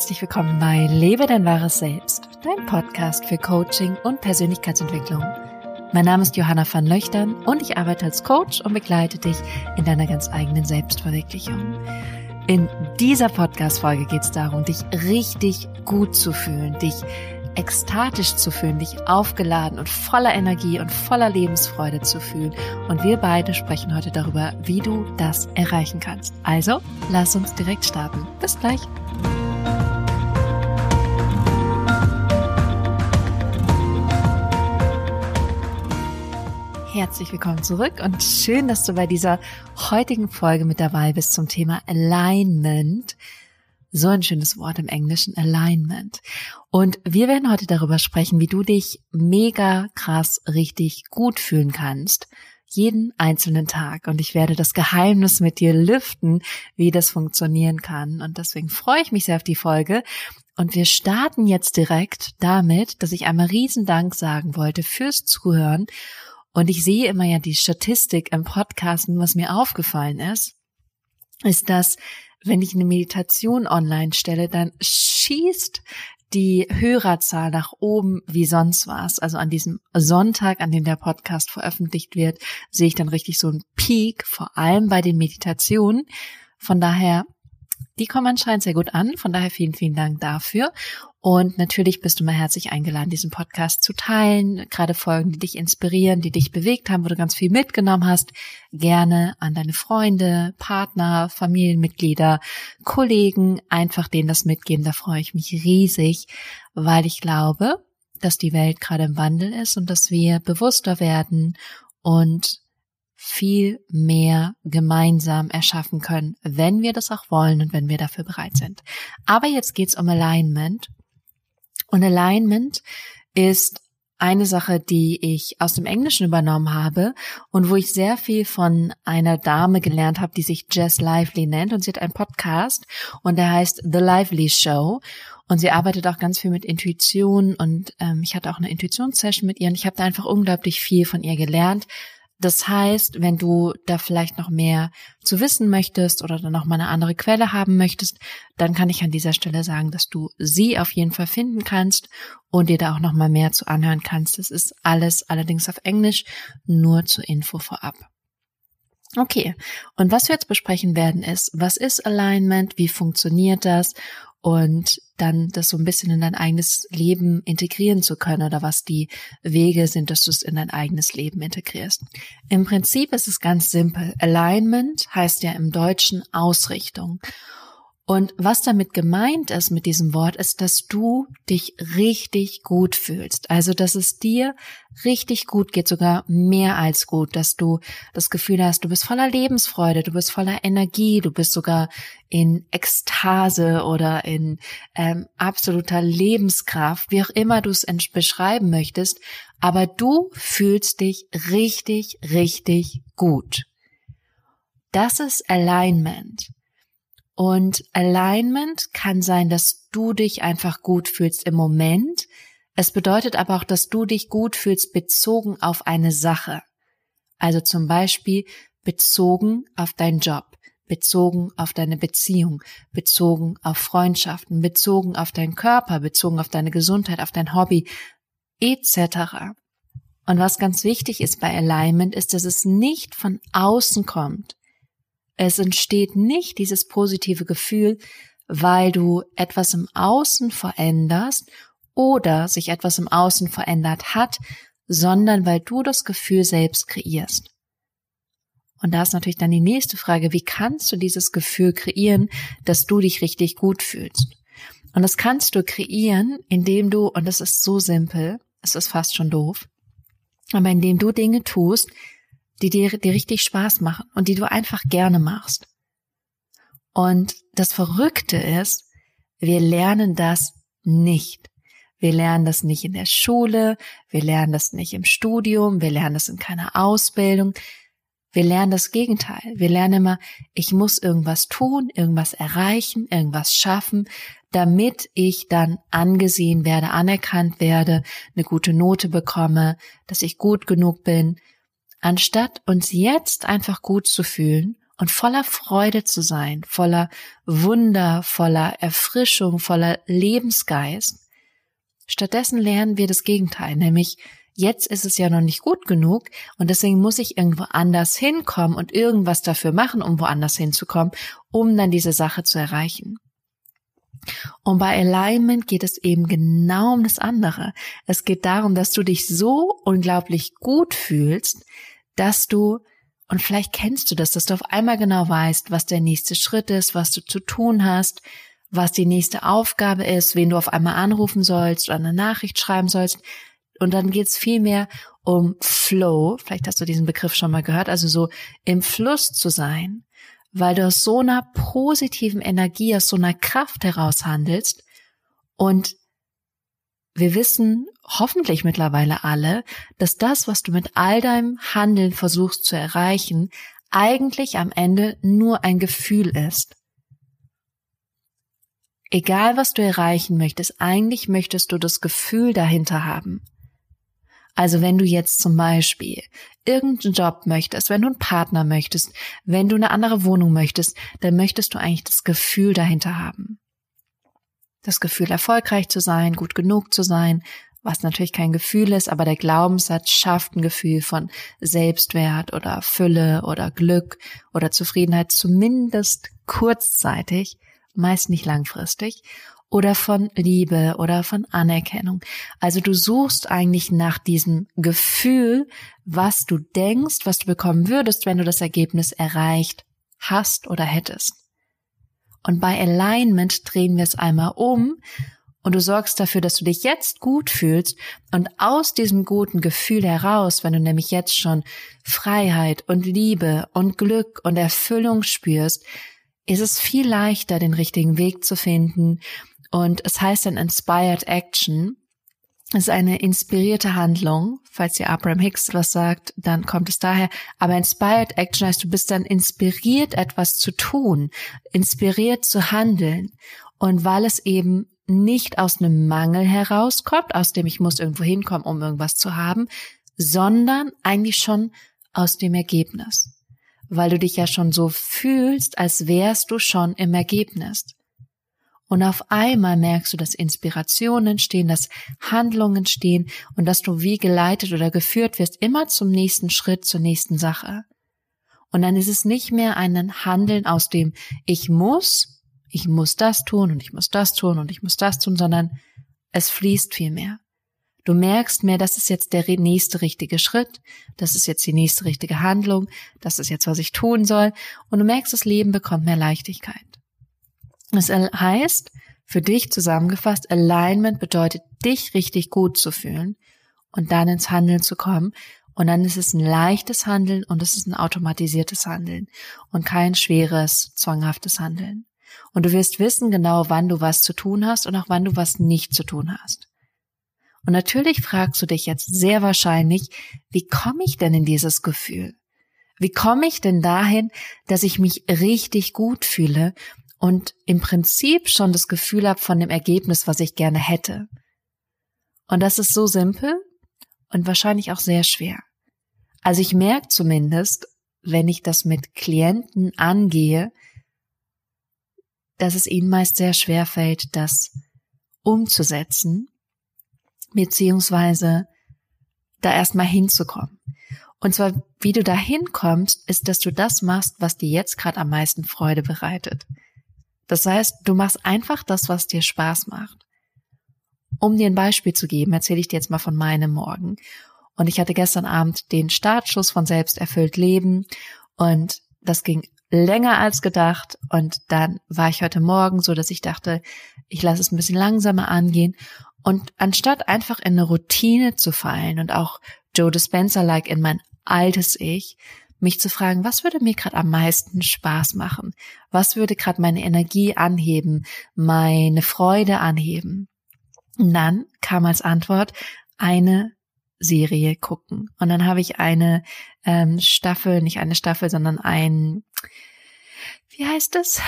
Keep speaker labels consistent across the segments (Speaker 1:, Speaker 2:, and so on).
Speaker 1: herzlich willkommen bei Lebe dein wahres Selbst, dein Podcast für Coaching und Persönlichkeitsentwicklung. Mein Name ist Johanna van Löchtern und ich arbeite als Coach und begleite dich in deiner ganz eigenen Selbstverwirklichung. In dieser Podcast-Folge geht es darum, dich richtig gut zu fühlen, dich ekstatisch zu fühlen, dich aufgeladen und voller Energie und voller Lebensfreude zu fühlen. Und wir beide sprechen heute darüber, wie du das erreichen kannst. Also, lass uns direkt starten. Bis gleich. Herzlich willkommen zurück und schön, dass du bei dieser heutigen Folge mit dabei bist zum Thema Alignment. So ein schönes Wort im Englischen, Alignment. Und wir werden heute darüber sprechen, wie du dich mega krass richtig gut fühlen kannst. Jeden einzelnen Tag. Und ich werde das Geheimnis mit dir lüften, wie das funktionieren kann. Und deswegen freue ich mich sehr auf die Folge. Und wir starten jetzt direkt damit, dass ich einmal riesen Dank sagen wollte fürs Zuhören. Und ich sehe immer ja die Statistik im Podcast, was mir aufgefallen ist, ist, dass wenn ich eine Meditation online stelle, dann schießt die Hörerzahl nach oben wie sonst was. Also an diesem Sonntag, an dem der Podcast veröffentlicht wird, sehe ich dann richtig so einen Peak, vor allem bei den Meditationen. Von daher die kommen anscheinend sehr gut an. Von daher vielen, vielen Dank dafür. Und natürlich bist du mal herzlich eingeladen, diesen Podcast zu teilen. Gerade Folgen, die dich inspirieren, die dich bewegt haben, wo du ganz viel mitgenommen hast. Gerne an deine Freunde, Partner, Familienmitglieder, Kollegen, einfach denen das mitgeben. Da freue ich mich riesig, weil ich glaube, dass die Welt gerade im Wandel ist und dass wir bewusster werden und viel mehr gemeinsam erschaffen können, wenn wir das auch wollen und wenn wir dafür bereit sind. Aber jetzt geht's um Alignment. Und Alignment ist eine Sache, die ich aus dem Englischen übernommen habe und wo ich sehr viel von einer Dame gelernt habe, die sich Jess Lively nennt und sie hat einen Podcast und der heißt The Lively Show und sie arbeitet auch ganz viel mit Intuition und ähm, ich hatte auch eine Intuitionssession mit ihr und ich habe da einfach unglaublich viel von ihr gelernt, das heißt, wenn du da vielleicht noch mehr zu wissen möchtest oder dann noch mal eine andere Quelle haben möchtest, dann kann ich an dieser Stelle sagen, dass du sie auf jeden Fall finden kannst und dir da auch noch mal mehr zu anhören kannst. Das ist alles allerdings auf Englisch, nur zur Info vorab. Okay, und was wir jetzt besprechen werden ist, was ist Alignment, wie funktioniert das und dann das so ein bisschen in dein eigenes Leben integrieren zu können oder was die Wege sind, dass du es in dein eigenes Leben integrierst. Im Prinzip ist es ganz simpel. Alignment heißt ja im Deutschen Ausrichtung. Und was damit gemeint ist mit diesem Wort, ist, dass du dich richtig gut fühlst. Also, dass es dir richtig gut geht, sogar mehr als gut, dass du das Gefühl hast, du bist voller Lebensfreude, du bist voller Energie, du bist sogar in Ekstase oder in ähm, absoluter Lebenskraft, wie auch immer du es beschreiben möchtest, aber du fühlst dich richtig, richtig gut. Das ist Alignment. Und Alignment kann sein, dass du dich einfach gut fühlst im Moment. Es bedeutet aber auch, dass du dich gut fühlst bezogen auf eine Sache. Also zum Beispiel bezogen auf deinen Job, bezogen auf deine Beziehung, bezogen auf Freundschaften, bezogen auf deinen Körper, bezogen auf deine Gesundheit, auf dein Hobby, etc. Und was ganz wichtig ist bei Alignment, ist, dass es nicht von außen kommt, es entsteht nicht dieses positive Gefühl, weil du etwas im Außen veränderst oder sich etwas im Außen verändert hat, sondern weil du das Gefühl selbst kreierst. Und da ist natürlich dann die nächste Frage, wie kannst du dieses Gefühl kreieren, dass du dich richtig gut fühlst? Und das kannst du kreieren, indem du, und das ist so simpel, es ist fast schon doof, aber indem du Dinge tust, die dir, dir richtig Spaß machen und die du einfach gerne machst. Und das Verrückte ist, wir lernen das nicht. Wir lernen das nicht in der Schule, wir lernen das nicht im Studium, wir lernen das in keiner Ausbildung. Wir lernen das Gegenteil. Wir lernen immer, ich muss irgendwas tun, irgendwas erreichen, irgendwas schaffen, damit ich dann angesehen werde, anerkannt werde, eine gute Note bekomme, dass ich gut genug bin, anstatt uns jetzt einfach gut zu fühlen und voller Freude zu sein, voller Wunder, voller Erfrischung, voller Lebensgeist. Stattdessen lernen wir das Gegenteil, nämlich jetzt ist es ja noch nicht gut genug und deswegen muss ich irgendwo anders hinkommen und irgendwas dafür machen, um woanders hinzukommen, um dann diese Sache zu erreichen. Und bei Alignment geht es eben genau um das andere. Es geht darum, dass du dich so unglaublich gut fühlst, dass du und vielleicht kennst du das, dass du auf einmal genau weißt, was der nächste Schritt ist, was du zu tun hast, was die nächste Aufgabe ist, wen du auf einmal anrufen sollst oder eine Nachricht schreiben sollst. Und dann geht's viel mehr um Flow. Vielleicht hast du diesen Begriff schon mal gehört, also so im Fluss zu sein, weil du aus so einer positiven Energie, aus so einer Kraft heraus handelst und wir wissen hoffentlich mittlerweile alle, dass das, was du mit all deinem Handeln versuchst zu erreichen, eigentlich am Ende nur ein Gefühl ist. Egal was du erreichen möchtest, eigentlich möchtest du das Gefühl dahinter haben. Also wenn du jetzt zum Beispiel irgendeinen Job möchtest, wenn du einen Partner möchtest, wenn du eine andere Wohnung möchtest, dann möchtest du eigentlich das Gefühl dahinter haben das Gefühl, erfolgreich zu sein, gut genug zu sein, was natürlich kein Gefühl ist, aber der Glaubenssatz schafft ein Gefühl von Selbstwert oder Fülle oder Glück oder Zufriedenheit, zumindest kurzzeitig, meist nicht langfristig, oder von Liebe oder von Anerkennung. Also du suchst eigentlich nach diesem Gefühl, was du denkst, was du bekommen würdest, wenn du das Ergebnis erreicht hast oder hättest. Und bei Alignment drehen wir es einmal um und du sorgst dafür, dass du dich jetzt gut fühlst und aus diesem guten Gefühl heraus, wenn du nämlich jetzt schon Freiheit und Liebe und Glück und Erfüllung spürst, ist es viel leichter, den richtigen Weg zu finden. Und es heißt dann Inspired Action. Es ist eine inspirierte Handlung. Falls ihr Abraham Hicks was sagt, dann kommt es daher. Aber Inspired Action heißt, du bist dann inspiriert, etwas zu tun, inspiriert zu handeln. Und weil es eben nicht aus einem Mangel herauskommt, aus dem ich muss irgendwo hinkommen, um irgendwas zu haben, sondern eigentlich schon aus dem Ergebnis. Weil du dich ja schon so fühlst, als wärst du schon im Ergebnis. Und auf einmal merkst du, dass Inspirationen entstehen, dass Handlungen entstehen und dass du wie geleitet oder geführt wirst immer zum nächsten Schritt, zur nächsten Sache. Und dann ist es nicht mehr ein Handeln aus dem ich muss, ich muss das tun und ich muss das tun und ich muss das tun, sondern es fließt viel mehr. Du merkst mehr, das ist jetzt der nächste richtige Schritt, das ist jetzt die nächste richtige Handlung, das ist jetzt, was ich tun soll. Und du merkst, das Leben bekommt mehr Leichtigkeit. Das heißt, für dich zusammengefasst, Alignment bedeutet, dich richtig gut zu fühlen und dann ins Handeln zu kommen. Und dann ist es ein leichtes Handeln und es ist ein automatisiertes Handeln und kein schweres, zwanghaftes Handeln. Und du wirst wissen genau, wann du was zu tun hast und auch wann du was nicht zu tun hast. Und natürlich fragst du dich jetzt sehr wahrscheinlich, wie komme ich denn in dieses Gefühl? Wie komme ich denn dahin, dass ich mich richtig gut fühle und im Prinzip schon das Gefühl habe von dem Ergebnis, was ich gerne hätte. Und das ist so simpel und wahrscheinlich auch sehr schwer. Also ich merke zumindest, wenn ich das mit Klienten angehe, dass es ihnen meist sehr schwer fällt, das umzusetzen, beziehungsweise da erstmal hinzukommen. Und zwar, wie du da hinkommst, ist, dass du das machst, was dir jetzt gerade am meisten Freude bereitet. Das heißt, du machst einfach das, was dir Spaß macht. Um dir ein Beispiel zu geben, erzähle ich dir jetzt mal von meinem Morgen. Und ich hatte gestern Abend den Startschuss von Selbsterfüllt Leben und das ging länger als gedacht und dann war ich heute Morgen so, dass ich dachte, ich lasse es ein bisschen langsamer angehen und anstatt einfach in eine Routine zu fallen und auch Joe Dispenza-like in mein altes Ich, mich zu fragen, was würde mir gerade am meisten Spaß machen? Was würde gerade meine Energie anheben, meine Freude anheben? Und dann kam als Antwort eine Serie gucken. Und dann habe ich eine ähm, Staffel, nicht eine Staffel, sondern ein, wie heißt das?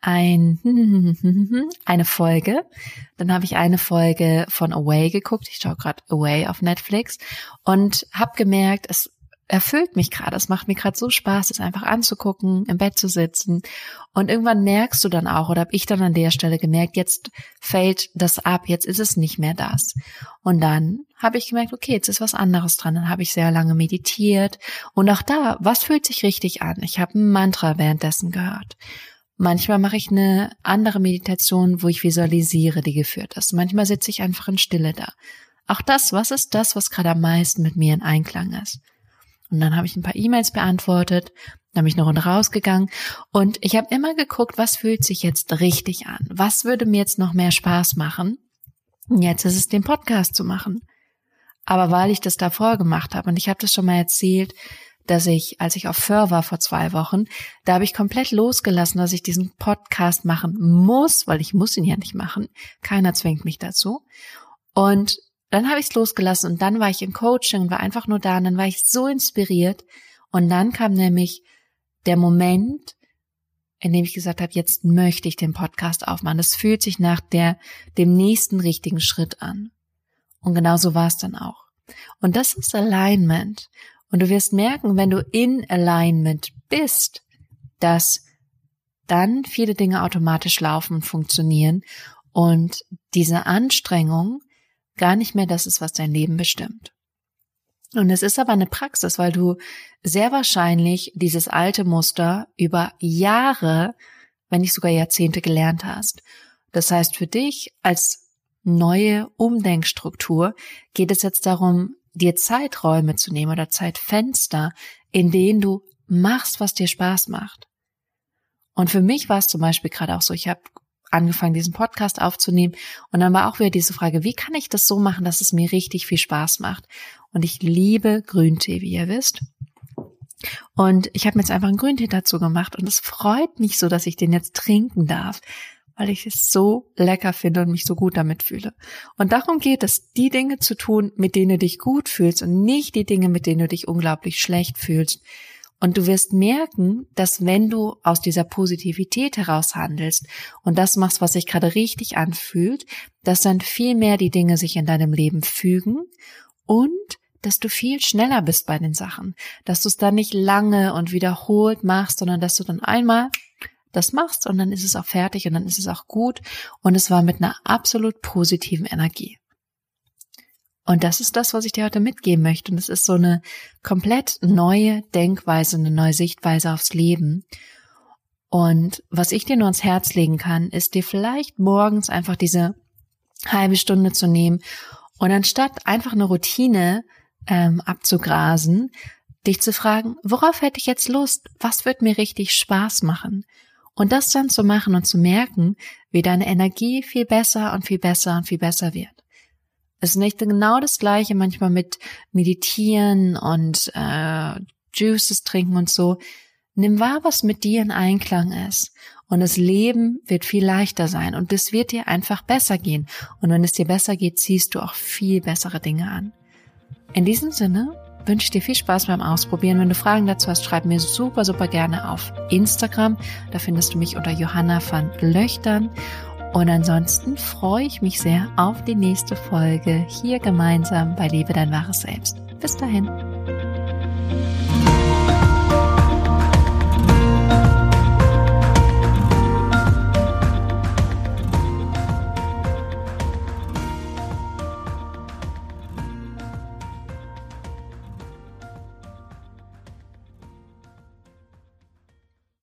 Speaker 1: Ein, eine Folge. Dann habe ich eine Folge von Away geguckt. Ich schaue gerade Away auf Netflix und habe gemerkt, es erfüllt mich gerade. Es macht mir gerade so Spaß, es einfach anzugucken, im Bett zu sitzen. Und irgendwann merkst du dann auch, oder habe ich dann an der Stelle gemerkt, jetzt fällt das ab, jetzt ist es nicht mehr das. Und dann habe ich gemerkt, okay, jetzt ist was anderes dran. Dann habe ich sehr lange meditiert. Und auch da, was fühlt sich richtig an? Ich habe ein Mantra währenddessen gehört. Manchmal mache ich eine andere Meditation, wo ich visualisiere, die geführt ist. Manchmal sitze ich einfach in Stille da. Auch das, was ist das, was gerade am meisten mit mir in Einklang ist? Und dann habe ich ein paar E-Mails beantwortet, dann bin ich eine Runde rausgegangen und ich habe immer geguckt, was fühlt sich jetzt richtig an? Was würde mir jetzt noch mehr Spaß machen? Jetzt ist es, den Podcast zu machen. Aber weil ich das davor gemacht habe und ich habe das schon mal erzählt, dass ich, als ich auf Föhr war vor zwei Wochen, da habe ich komplett losgelassen, dass ich diesen Podcast machen muss, weil ich muss ihn ja nicht machen. Keiner zwingt mich dazu. Und dann habe ich es losgelassen und dann war ich im Coaching und war einfach nur da und dann war ich so inspiriert und dann kam nämlich der Moment, in dem ich gesagt habe, jetzt möchte ich den Podcast aufmachen. Das fühlt sich nach der, dem nächsten richtigen Schritt an. Und genau so war es dann auch. Und das ist Alignment. Und du wirst merken, wenn du in Alignment bist, dass dann viele Dinge automatisch laufen und funktionieren und diese Anstrengung gar nicht mehr das ist, was dein Leben bestimmt. Und es ist aber eine Praxis, weil du sehr wahrscheinlich dieses alte Muster über Jahre, wenn nicht sogar Jahrzehnte gelernt hast. Das heißt, für dich als neue Umdenkstruktur geht es jetzt darum, dir Zeiträume zu nehmen oder Zeitfenster, in denen du machst, was dir Spaß macht. Und für mich war es zum Beispiel gerade auch so, ich habe angefangen, diesen Podcast aufzunehmen. Und dann war auch wieder diese Frage, wie kann ich das so machen, dass es mir richtig viel Spaß macht? Und ich liebe Grüntee, wie ihr wisst. Und ich habe mir jetzt einfach einen Grüntee dazu gemacht und es freut mich so, dass ich den jetzt trinken darf, weil ich es so lecker finde und mich so gut damit fühle. Und darum geht es, die Dinge zu tun, mit denen du dich gut fühlst und nicht die Dinge, mit denen du dich unglaublich schlecht fühlst. Und du wirst merken, dass wenn du aus dieser Positivität heraus handelst und das machst, was sich gerade richtig anfühlt, dass dann viel mehr die Dinge sich in deinem Leben fügen und dass du viel schneller bist bei den Sachen, dass du es dann nicht lange und wiederholt machst, sondern dass du dann einmal das machst und dann ist es auch fertig und dann ist es auch gut und es war mit einer absolut positiven Energie. Und das ist das, was ich dir heute mitgeben möchte. Und es ist so eine komplett neue Denkweise, eine neue Sichtweise aufs Leben. Und was ich dir nur ans Herz legen kann, ist dir vielleicht morgens einfach diese halbe Stunde zu nehmen und anstatt einfach eine Routine ähm, abzugrasen, dich zu fragen, worauf hätte ich jetzt Lust? Was wird mir richtig Spaß machen? Und das dann zu machen und zu merken, wie deine Energie viel besser und viel besser und viel besser wird. Es ist nicht genau das gleiche manchmal mit Meditieren und äh, Juices trinken und so. Nimm wahr, was mit dir in Einklang ist. Und das Leben wird viel leichter sein und es wird dir einfach besser gehen. Und wenn es dir besser geht, ziehst du auch viel bessere Dinge an. In diesem Sinne wünsche ich dir viel Spaß beim Ausprobieren. Wenn du Fragen dazu hast, schreib mir super, super gerne auf Instagram. Da findest du mich unter Johanna van Löchtern. Und ansonsten freue ich mich sehr auf die nächste Folge hier gemeinsam bei Liebe dein wahres Selbst. Bis dahin.